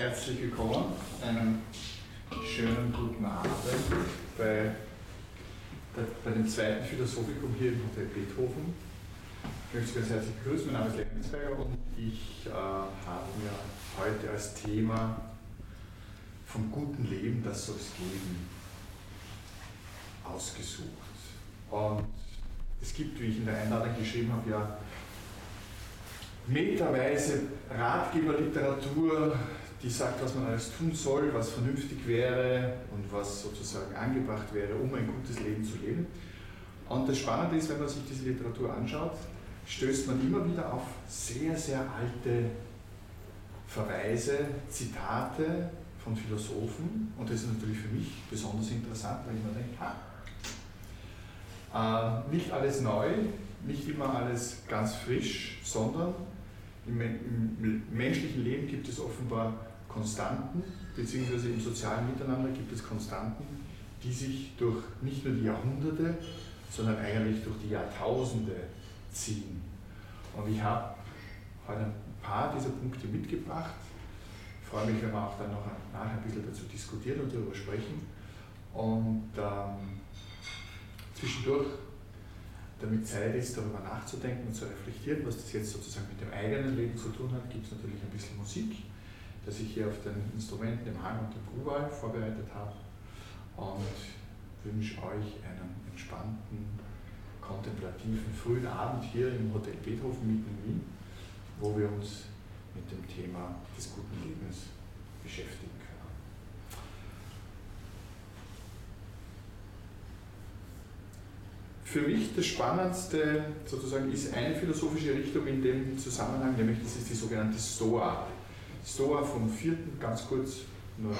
Herzlich willkommen, einen schönen guten Abend bei, der, bei dem zweiten Philosophikum hier im Hotel Beethoven. Ich möchte Sie ganz herzlich begrüßen, mein Name ist Lenzberger und ich äh, habe mir heute als Thema vom guten Leben, das soll es geben, ausgesucht. Und es gibt, wie ich in der Einladung geschrieben habe, ja meterweise Ratgeberliteratur, die sagt, was man alles tun soll, was vernünftig wäre und was sozusagen angebracht wäre, um ein gutes Leben zu leben. Und das Spannende ist, wenn man sich diese Literatur anschaut, stößt man immer wieder auf sehr, sehr alte Verweise, Zitate von Philosophen. Und das ist natürlich für mich besonders interessant, weil ich mir denke, ha, äh, nicht alles neu, nicht immer alles ganz frisch, sondern im, im, menschlichen Leben gibt es offenbar Konstanten, beziehungsweise im sozialen Miteinander gibt es Konstanten, die sich durch nicht nur die Jahrhunderte, sondern eigentlich durch die Jahrtausende ziehen. Und ich habe heute ein paar dieser Punkte mitgebracht. Ich freue mich, wenn wir auch dann noch nachher ein bisschen dazu diskutieren und darüber sprechen. Und ähm, zwischendurch damit Zeit ist, darüber nachzudenken und zu reflektieren, was das jetzt sozusagen mit dem eigenen Leben zu tun hat, gibt es natürlich ein bisschen Musik, das ich hier auf den Instrumenten, dem Hang und dem Gruwal vorbereitet habe und wünsche euch einen entspannten, kontemplativen frühen Abend hier im Hotel Beethoven mitten in Wien, wo wir uns mit dem Thema des guten Lebens beschäftigen können. Für mich das Spannendste sozusagen ist eine philosophische Richtung in dem Zusammenhang, nämlich das ist die sogenannte Stoa. Stoa vom vierten, ganz kurz nur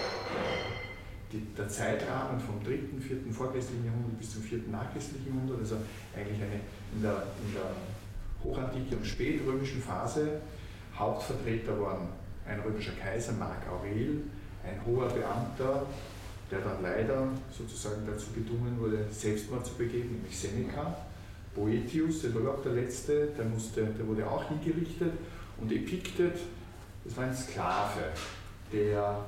die, der Zeitrahmen vom dritten, vierten vorchristlichen Jahrhundert bis zum vierten nachchristlichen Jahrhundert, also eigentlich eine in der, in der hochantiken und spätrömischen Phase. Hauptvertreter waren ein römischer Kaiser, Mark Aurel, ein hoher Beamter, der dann leider sozusagen dazu gedungen wurde, Selbstmord zu begehen, nämlich Seneca. Boetius, der war auch der letzte, der, musste, der wurde auch hingerichtet. Und Epiktet, das war ein Sklave, der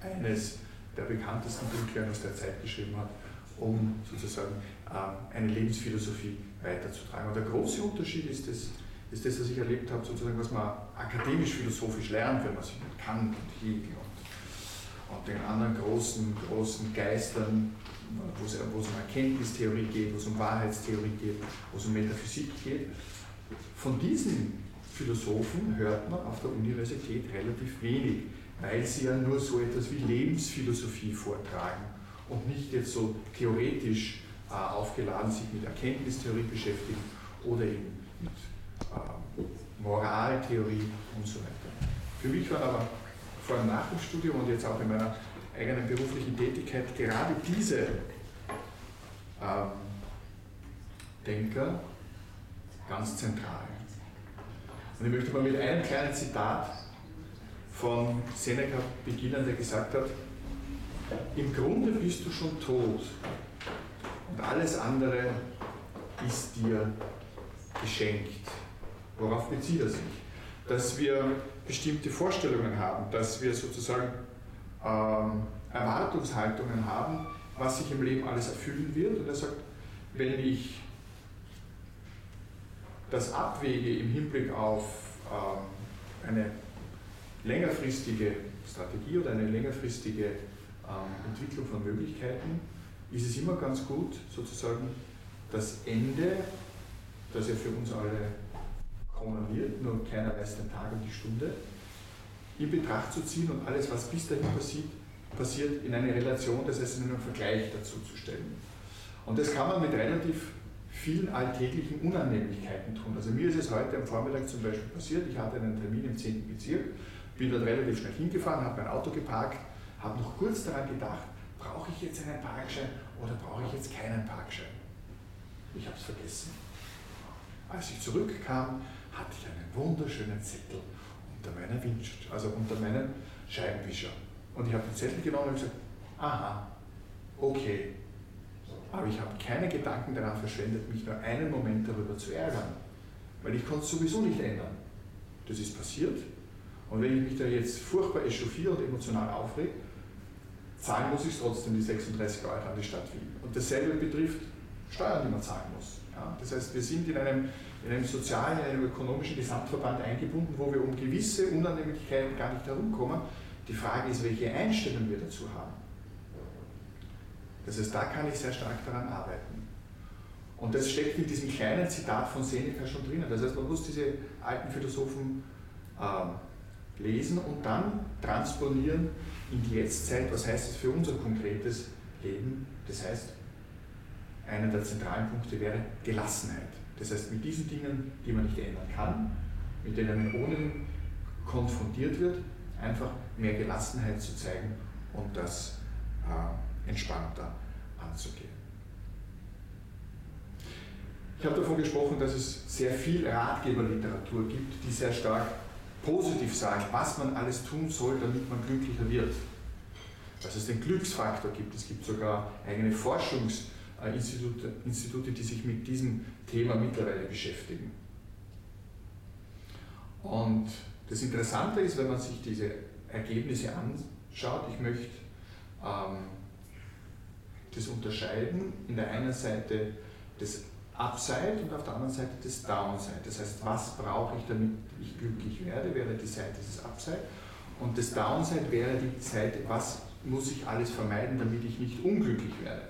eines der bekanntesten Bücher aus der Zeit geschrieben hat, um sozusagen äh, eine Lebensphilosophie weiterzutragen. Und der große Unterschied ist das, ist das, was ich erlebt habe, sozusagen, was man akademisch-philosophisch lernt, wenn man sich mit Kant und Hegel und und den anderen großen, großen Geistern, wo es, wo es um Erkenntnistheorie geht, wo es um Wahrheitstheorie geht, wo es um Metaphysik geht. Von diesen Philosophen hört man auf der Universität relativ wenig, weil sie ja nur so etwas wie Lebensphilosophie vortragen und nicht jetzt so theoretisch äh, aufgeladen sich mit Erkenntnistheorie beschäftigen oder eben mit äh, Moraltheorie und so weiter. Für mich war aber vor allem nach dem Studium und jetzt auch in meiner eigenen beruflichen Tätigkeit gerade diese ähm, Denker ganz zentral. Und ich möchte mal mit einem kleinen Zitat von Seneca beginnen, der gesagt hat, im Grunde bist du schon tot und alles andere ist dir geschenkt. Worauf bezieht er sich? Dass wir bestimmte Vorstellungen haben, dass wir sozusagen ähm, Erwartungshaltungen haben, was sich im Leben alles erfüllen wird. Und er sagt, wenn ich das abwäge im Hinblick auf ähm, eine längerfristige Strategie oder eine längerfristige ähm, Entwicklung von Möglichkeiten, ist es immer ganz gut, sozusagen das Ende, das ja für uns alle kommen wird, nur keiner weiß den Tag und die Stunde, in Betracht zu ziehen und alles, was bis dahin passiert, passiert in eine Relation, das heißt in einen Vergleich dazu zu stellen. Und das kann man mit relativ vielen alltäglichen Unannehmlichkeiten tun. Also mir ist es heute am Vormittag zum Beispiel passiert, ich hatte einen Termin im 10. Bezirk, bin dort relativ schnell hingefahren, habe mein Auto geparkt, habe noch kurz daran gedacht, brauche ich jetzt einen Parkschein oder brauche ich jetzt keinen Parkschein? Ich habe es vergessen. Als ich zurückkam, hatte ich einen wunderschönen Zettel unter meiner Winch, also unter meinem Scheibenwischer. Und ich habe den Zettel genommen und gesagt, aha, okay. Aber ich habe keine Gedanken daran verschwendet, mich nur einen Moment darüber zu ärgern, weil ich konnte es sowieso nicht ändern. Das ist passiert Und wenn ich mich da jetzt furchtbar echauffiere und emotional aufrege, zahlen muss ich trotzdem die 36 Euro an die Stadt Wien. Und dasselbe betrifft Steuern, die man zahlen muss. Ja, das heißt, wir sind in einem, in einem sozialen, in einem ökonomischen Gesamtverband eingebunden, wo wir um gewisse Unannehmlichkeiten gar nicht herumkommen. Die Frage ist, welche Einstellung wir dazu haben. Das heißt, da kann ich sehr stark daran arbeiten. Und das steckt in diesem kleinen Zitat von Seneca schon drinnen. Das heißt, man muss diese alten Philosophen äh, lesen und dann transponieren in die Jetztzeit. Was heißt das für unser konkretes Leben? Das heißt, einer der zentralen Punkte wäre Gelassenheit. Das heißt, mit diesen Dingen, die man nicht ändern kann, mit denen man ohne konfrontiert wird, einfach mehr Gelassenheit zu zeigen und das äh, entspannter anzugehen. Ich habe davon gesprochen, dass es sehr viel Ratgeberliteratur gibt, die sehr stark positiv sagt, was man alles tun soll, damit man glücklicher wird. Dass es den Glücksfaktor gibt. Es gibt sogar eigene Forschungsinstitute, Institute, die sich mit diesem Thema mittlerweile beschäftigen. Und das Interessante ist, wenn man sich diese Ergebnisse anschaut, ich möchte ähm, das unterscheiden. In der einen Seite das Upside und auf der anderen Seite das Downside. Das heißt, was brauche ich, damit ich glücklich werde, wäre die Seite des Upside. Und das Downside wäre die Seite, was muss ich alles vermeiden, damit ich nicht unglücklich werde.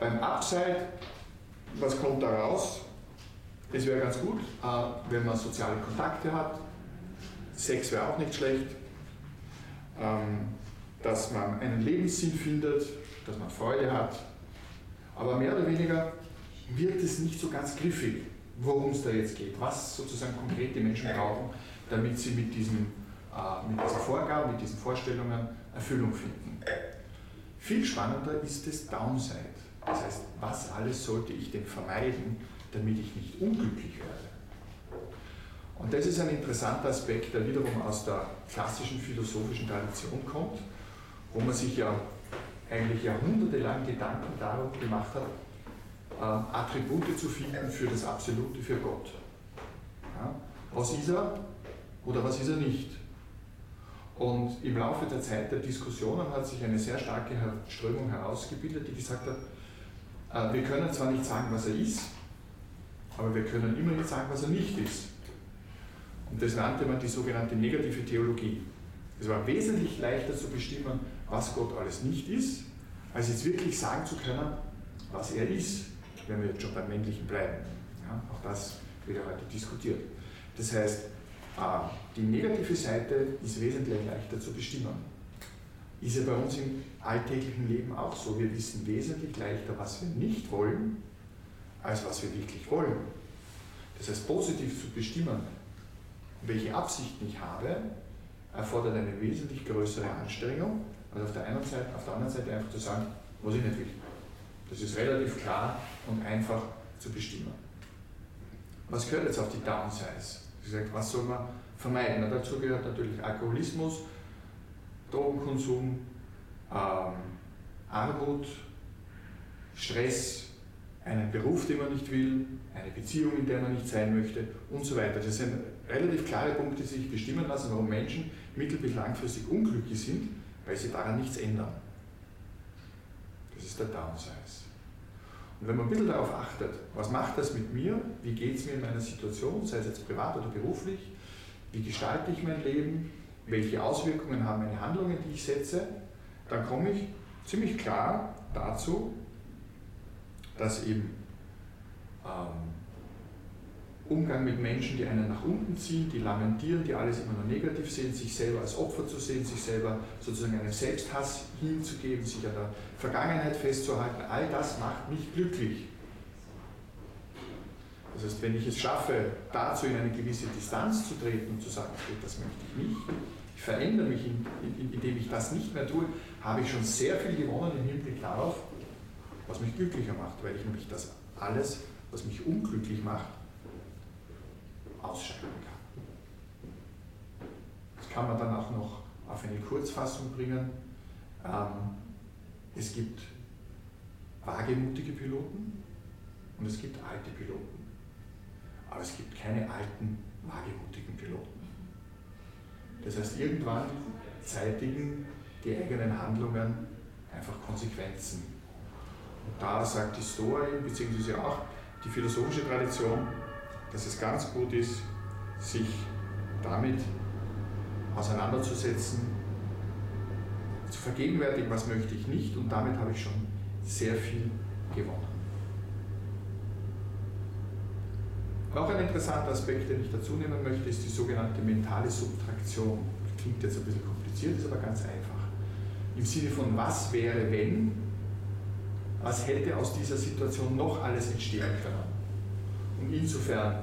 Beim Upside, was kommt da raus? Es wäre ganz gut, äh, wenn man soziale Kontakte hat. Sex wäre auch nicht schlecht. Dass man einen Lebenssinn findet, dass man Freude hat. Aber mehr oder weniger wird es nicht so ganz griffig, worum es da jetzt geht, was sozusagen konkret die Menschen brauchen, damit sie mit, diesem, äh, mit diesen Vorgaben, mit diesen Vorstellungen Erfüllung finden. Viel spannender ist das Downside. Das heißt, was alles sollte ich denn vermeiden, damit ich nicht unglücklich werde? Und das ist ein interessanter Aspekt, der wiederum aus der klassischen philosophischen Tradition kommt, wo man sich ja eigentlich jahrhundertelang Gedanken darum gemacht hat, äh, Attribute zu finden für das Absolute, für Gott. Ja? Was ist er oder was ist er nicht? Und im Laufe der Zeit der Diskussionen hat sich eine sehr starke Strömung herausgebildet, die gesagt hat, äh, wir können zwar nicht sagen, was er ist, aber wir können immer nicht sagen, was er nicht ist. Und das nannte man die sogenannte negative Theologie. Es war wesentlich leichter zu bestimmen, was Gott alles nicht ist, als jetzt wirklich sagen zu können, was er ist, wenn wir jetzt schon beim Männlichen bleiben. Ja, auch das wird ja heute diskutiert. Das heißt, äh, die negative Seite ist wesentlich leichter zu bestimmen. Ist ja bei uns im alltäglichen Leben auch so. Wir wissen wesentlich leichter, was wir nicht wollen, als was wir wirklich wollen. Das heißt, positiv zu bestimmen, welche Absichten ich habe, erfordert eine wesentlich größere Anstrengung, also auf der einen Seite, auf der anderen Seite einfach zu sagen, was ich nicht will. Das ist relativ klar und einfach zu bestimmen. Was gehört jetzt auf die Downsides? Was soll man vermeiden? Na, dazu gehört natürlich Alkoholismus, Drogenkonsum, ähm, Armut, Stress, einen Beruf, den man nicht will, eine Beziehung, in der man nicht sein möchte und so weiter. Das sind relativ klare Punkte, die sich bestimmen lassen, warum Menschen mittel- bis langfristig unglücklich sind weil sie daran nichts ändern. Das ist der Downsize. Und wenn man ein bisschen darauf achtet, was macht das mit mir, wie geht es mir in meiner Situation, sei es jetzt privat oder beruflich, wie gestalte ich mein Leben, welche Auswirkungen haben meine Handlungen, die ich setze, dann komme ich ziemlich klar dazu, dass eben ähm, Umgang mit Menschen, die einen nach unten ziehen, die lamentieren, die alles immer nur negativ sehen, sich selber als Opfer zu sehen, sich selber sozusagen einem Selbsthass hinzugeben, sich an der Vergangenheit festzuhalten, all das macht mich glücklich. Das heißt, wenn ich es schaffe, dazu in eine gewisse Distanz zu treten und zu sagen, okay, das möchte ich nicht, ich verändere mich, in, in, indem ich das nicht mehr tue, habe ich schon sehr viel gewonnen im Hinblick darauf, was mich glücklicher macht, weil ich nämlich das alles, was mich unglücklich macht, ausschalten kann. Das kann man dann auch noch auf eine Kurzfassung bringen. Ähm, es gibt wagemutige Piloten und es gibt alte Piloten. aber es gibt keine alten, wagemutigen Piloten. Das heißt, irgendwann zeitigen die eigenen Handlungen einfach Konsequenzen. Und da sagt die Stoa, beziehungsweise auch die philosophische Tradition, dass es ganz gut ist, sich damit auseinanderzusetzen, zu vergegenwärtigen, was möchte ich nicht, und damit habe ich schon sehr viel gewonnen. Noch ein interessanter Aspekt, den ich dazu nehmen möchte, ist die sogenannte mentale Subtraktion. Klingt jetzt ein bisschen kompliziert, ist aber ganz einfach. Im Sinne von, was wäre, wenn, was hätte aus dieser Situation noch alles entstehen können. Und insofern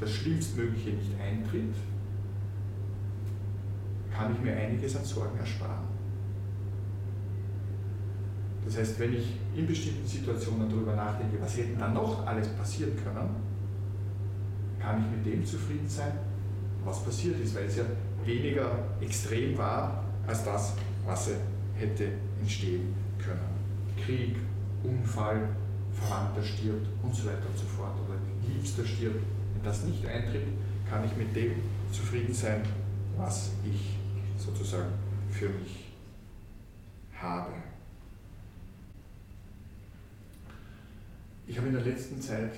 das Schlimmstmögliche nicht eintritt, kann ich mir einiges an Sorgen ersparen. Das heißt, wenn ich in bestimmten Situationen darüber nachdenke, was hätte da noch alles passieren können, kann ich mit dem zufrieden sein, was passiert ist, weil es ja weniger extrem war als das, was hätte entstehen können. Krieg, Unfall, Verwandter stirbt und so weiter und so fort oder Liebster stirbt. Wenn das nicht eintritt, kann ich mit dem zufrieden sein, was ich sozusagen für mich habe. Ich habe in der letzten Zeit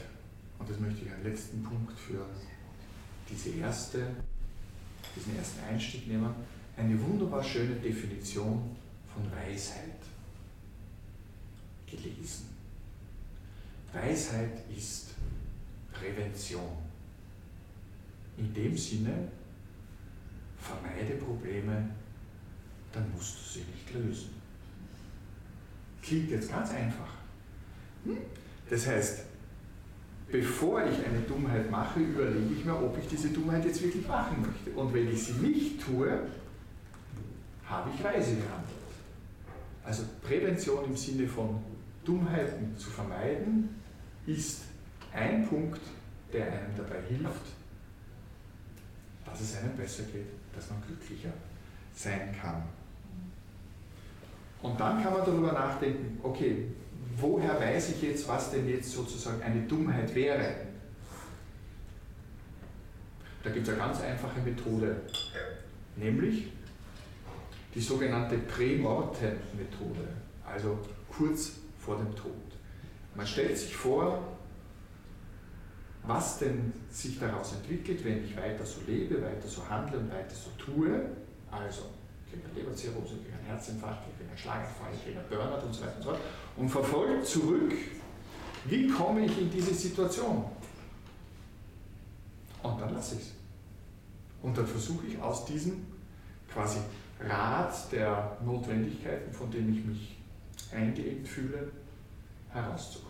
und das möchte ich als letzten Punkt für diese erste, diesen ersten Einstieg nehmen. Eine wunderbar schöne Definition von Weisheit gelesen. Weisheit ist Prävention. In dem Sinne, vermeide Probleme, dann musst du sie nicht lösen. Klingt jetzt ganz einfach. Hm? Das heißt, bevor ich eine Dummheit mache, überlege ich mir, ob ich diese Dummheit jetzt wirklich machen möchte. Und wenn ich sie nicht tue, habe ich weise gehandelt. Also Prävention im Sinne von Dummheiten zu vermeiden, ist ein Punkt, der einem dabei hilft, dass es einem besser geht, dass man glücklicher sein kann. Und dann kann man darüber nachdenken, okay, woher weiß ich jetzt, was denn jetzt sozusagen eine Dummheit wäre? Da gibt es eine ganz einfache Methode, nämlich die sogenannte Prämortem-Methode, also kurz vor dem Tod. Man stellt sich vor, was denn sich daraus entwickelt, wenn ich weiter so lebe, weiter so handle und weiter so tue. Also kriege eine Leberzirrhose, kriege einen Herzinfarkt, kriege einen Schlaganfall, kriege einen Burnout und so weiter und so fort. Und verfolgt zurück, wie komme ich in diese Situation? Und dann lasse ich es. Und dann versuche ich aus diesem quasi Rad der Notwendigkeiten, von dem ich mich eingeengt fühle, herauszukommen.